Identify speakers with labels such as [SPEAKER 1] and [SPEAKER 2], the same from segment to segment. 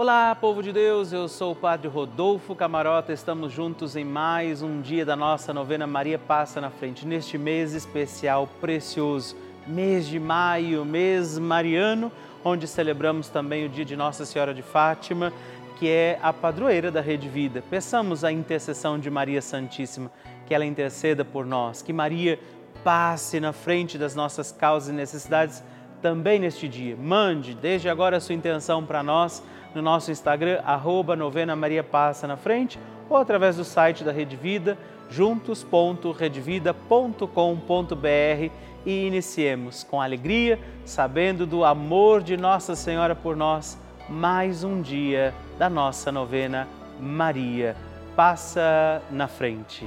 [SPEAKER 1] Olá, povo de Deus, eu sou o Padre Rodolfo Camarota, estamos juntos em mais um dia da nossa novena Maria Passa na Frente, neste mês especial, precioso, mês de maio, mês mariano, onde celebramos também o dia de Nossa Senhora de Fátima, que é a padroeira da Rede Vida. Peçamos a intercessão de Maria Santíssima, que ela interceda por nós, que Maria passe na frente das nossas causas e necessidades também neste dia. Mande desde agora a sua intenção para nós no nosso Instagram, arroba novena Maria Passa na Frente, ou através do site da Rede Vida, juntos.redvida.com.br e iniciemos com alegria, sabendo do amor de Nossa Senhora por nós, mais um dia da nossa novena Maria Passa na Frente.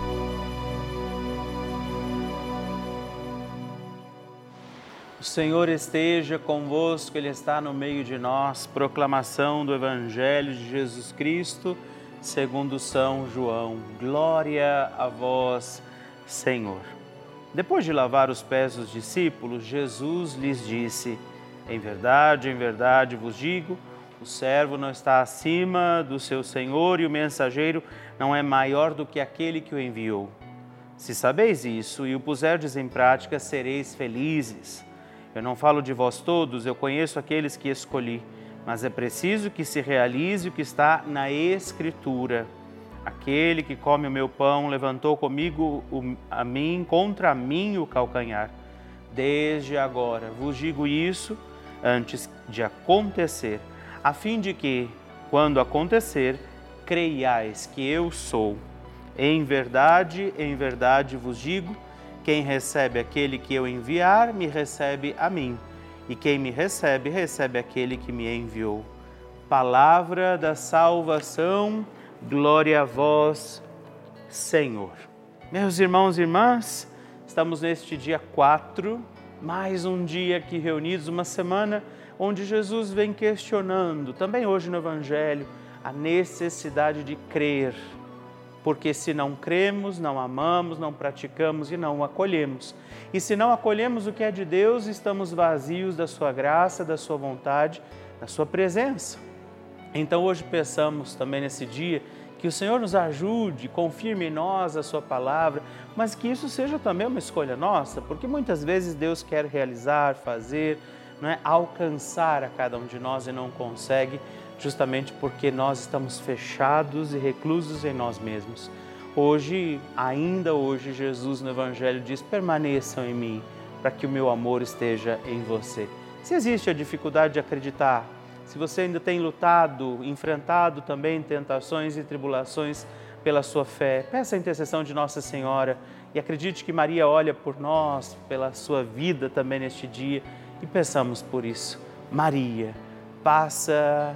[SPEAKER 1] O Senhor esteja convosco, Ele está no meio de nós. Proclamação do Evangelho de Jesus Cristo, segundo São João. Glória a vós, Senhor. Depois de lavar os pés dos discípulos, Jesus lhes disse: Em verdade, em verdade vos digo, o servo não está acima do seu senhor e o mensageiro não é maior do que aquele que o enviou. Se sabeis isso e o puserdes em prática, sereis felizes. Eu não falo de vós todos, eu conheço aqueles que escolhi, mas é preciso que se realize o que está na Escritura. Aquele que come o meu pão levantou comigo a mim contra mim o calcanhar. Desde agora vos digo isso antes de acontecer, a fim de que, quando acontecer, creiais que eu sou. Em verdade, em verdade vos digo, quem recebe aquele que eu enviar, me recebe a mim. E quem me recebe, recebe aquele que me enviou. Palavra da salvação, glória a vós, Senhor. Meus irmãos e irmãs, estamos neste dia 4, mais um dia aqui reunidos, uma semana onde Jesus vem questionando, também hoje no Evangelho, a necessidade de crer porque se não cremos, não amamos, não praticamos e não acolhemos. E se não acolhemos o que é de Deus, estamos vazios da sua graça, da sua vontade, da sua presença. Então hoje peçamos também nesse dia que o Senhor nos ajude, confirme em nós a sua palavra, mas que isso seja também uma escolha nossa, porque muitas vezes Deus quer realizar, fazer, não é, alcançar a cada um de nós e não consegue justamente porque nós estamos fechados e reclusos em nós mesmos. Hoje, ainda hoje, Jesus no Evangelho diz: permaneçam em mim, para que o meu amor esteja em você. Se existe a dificuldade de acreditar, se você ainda tem lutado, enfrentado também tentações e tribulações pela sua fé, peça a intercessão de Nossa Senhora e acredite que Maria olha por nós, pela sua vida também neste dia e peçamos por isso. Maria, passa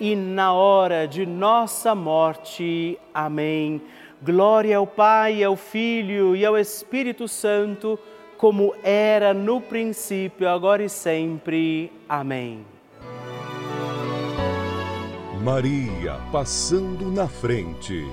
[SPEAKER 1] na hora de nossa morte. Amém. Glória ao Pai, ao Filho e ao Espírito Santo, como era no princípio, agora e sempre. Amém.
[SPEAKER 2] Maria passando na frente.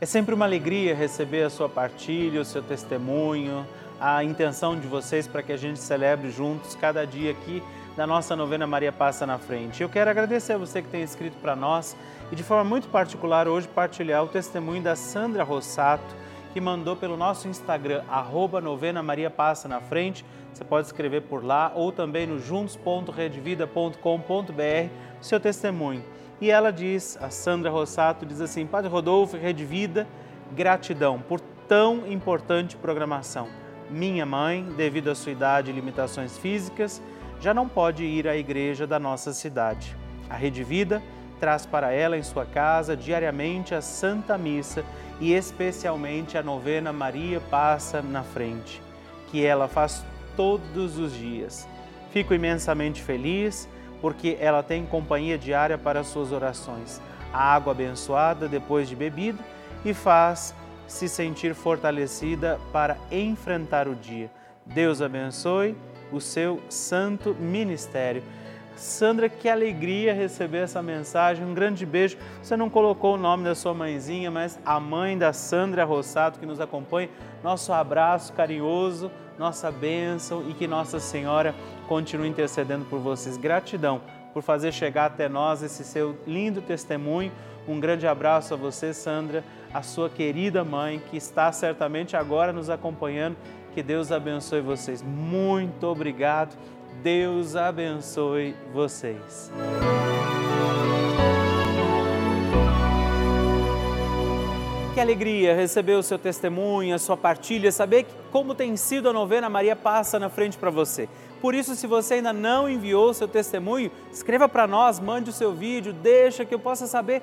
[SPEAKER 1] É sempre uma alegria receber a sua partilha, o seu testemunho, a intenção de vocês para que a gente celebre juntos cada dia aqui da nossa novena Maria Passa na Frente. Eu quero agradecer a você que tem escrito para nós e de forma muito particular hoje partilhar o testemunho da Sandra Rossato, que mandou pelo nosso Instagram, arroba novena Maria Passa na Frente, você pode escrever por lá ou também no juntos.redvida.com.br seu testemunho. E ela diz, a Sandra Rossato diz assim: Padre Rodolfo, Rede Vida, gratidão por tão importante programação. Minha mãe, devido à sua idade e limitações físicas, já não pode ir à igreja da nossa cidade. A Rede Vida traz para ela em sua casa diariamente a Santa Missa e especialmente a novena Maria Passa na Frente, que ela faz todos os dias. Fico imensamente feliz porque ela tem companhia diária para suas orações. A água abençoada depois de bebida e faz se sentir fortalecida para enfrentar o dia. Deus abençoe o seu santo ministério. Sandra, que alegria receber essa mensagem. Um grande beijo. Você não colocou o nome da sua mãezinha, mas a mãe da Sandra Rossato que nos acompanha. Nosso abraço carinhoso nossa bênção e que Nossa Senhora continue intercedendo por vocês. Gratidão por fazer chegar até nós esse seu lindo testemunho. Um grande abraço a você, Sandra, a sua querida mãe, que está certamente agora nos acompanhando. Que Deus abençoe vocês. Muito obrigado. Deus abençoe vocês. que alegria receber o seu testemunho, a sua partilha, saber como tem sido a novena Maria Passa na frente para você. Por isso, se você ainda não enviou o seu testemunho, escreva para nós, mande o seu vídeo, deixa que eu possa saber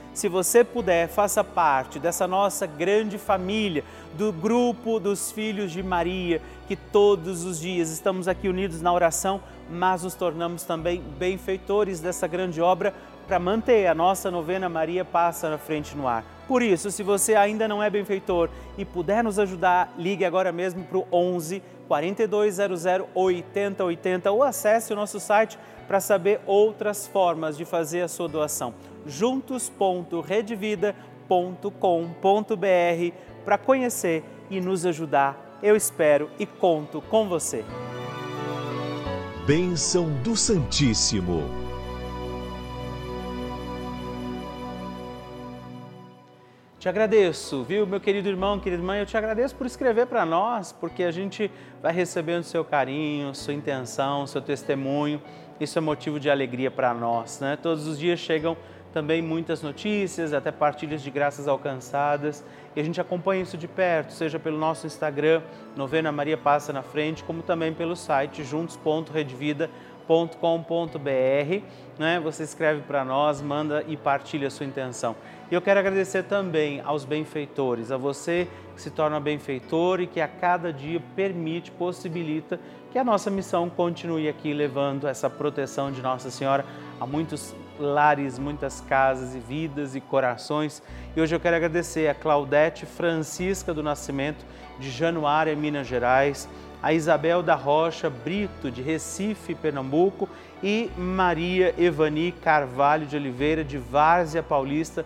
[SPEAKER 1] se você puder, faça parte dessa nossa grande família, do grupo dos filhos de Maria, que todos os dias estamos aqui unidos na oração, mas nos tornamos também benfeitores dessa grande obra para manter a nossa novena Maria Passa na Frente no Ar. Por isso, se você ainda não é benfeitor e puder nos ajudar, ligue agora mesmo para o 11 4200 8080 ou acesse o nosso site para saber outras formas de fazer a sua doação juntos.redvida.com.br para conhecer e nos ajudar. Eu espero e conto com você.
[SPEAKER 2] Bênção do Santíssimo.
[SPEAKER 1] Te agradeço, viu, meu querido irmão, querida irmã, eu te agradeço por escrever para nós, porque a gente vai recebendo seu carinho, sua intenção, seu testemunho. Isso é motivo de alegria para nós, né? Todos os dias chegam também muitas notícias, até partilhas de graças alcançadas. E a gente acompanha isso de perto, seja pelo nosso Instagram, Novena Maria Passa na Frente, como também pelo site juntos.redvida.com.br. Né? Você escreve para nós, manda e partilha a sua intenção. E eu quero agradecer também aos benfeitores, a você que se torna benfeitor e que a cada dia permite, possibilita que a nossa missão continue aqui levando essa proteção de Nossa Senhora a muitos lares, muitas casas e vidas e corações. E hoje eu quero agradecer a Claudete Francisca do Nascimento, de Januária, Minas Gerais, a Isabel da Rocha Brito, de Recife, Pernambuco, e Maria Evani Carvalho de Oliveira, de Várzea Paulista,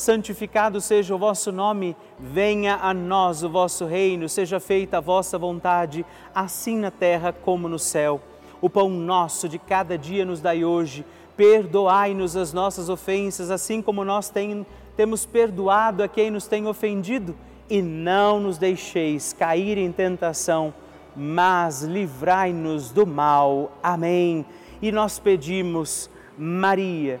[SPEAKER 1] santificado seja o vosso nome, venha a nós o vosso reino, seja feita a vossa vontade, assim na terra como no céu. O pão nosso de cada dia nos dai hoje, perdoai-nos as nossas ofensas, assim como nós tem, temos perdoado a quem nos tem ofendido, e não nos deixeis cair em tentação, mas livrai-nos do mal. Amém. E nós pedimos, Maria,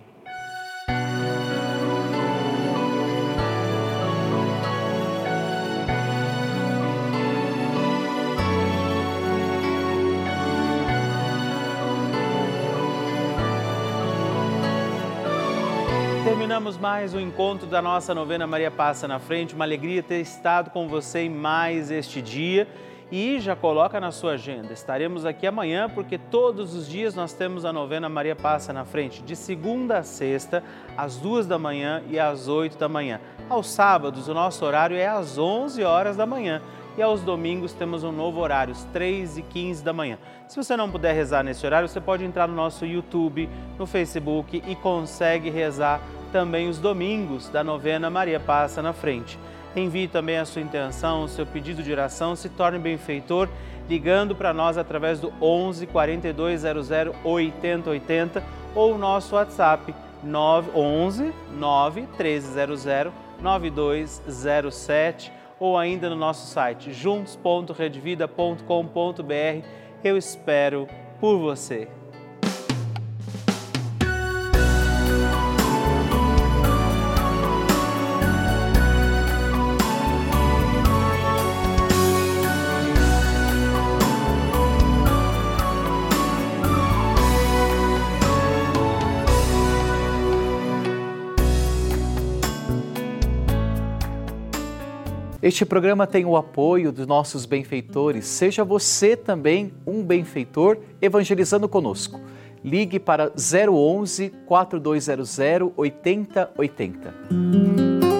[SPEAKER 1] Terminamos mais um encontro da nossa novena Maria Passa na Frente. Uma alegria ter estado com você em mais este dia. E já coloca na sua agenda. Estaremos aqui amanhã porque todos os dias nós temos a novena Maria Passa na Frente, de segunda a sexta, às duas da manhã e às oito da manhã. Aos sábados, o nosso horário é às onze horas da manhã e aos domingos temos um novo horário, às 3 e 15 da manhã. Se você não puder rezar nesse horário, você pode entrar no nosso YouTube, no Facebook e consegue rezar também os domingos da novena Maria Passa na Frente. Envie também a sua intenção, o seu pedido de oração, se torne benfeitor ligando para nós através do 11 4200 8080 ou o nosso WhatsApp 911 9 1300 9207 ou ainda no nosso site juntos.redvida.com.br. Eu espero por você.
[SPEAKER 3] Este programa tem o apoio dos nossos benfeitores. Seja você também um benfeitor evangelizando conosco. Ligue para 011 4200 8080.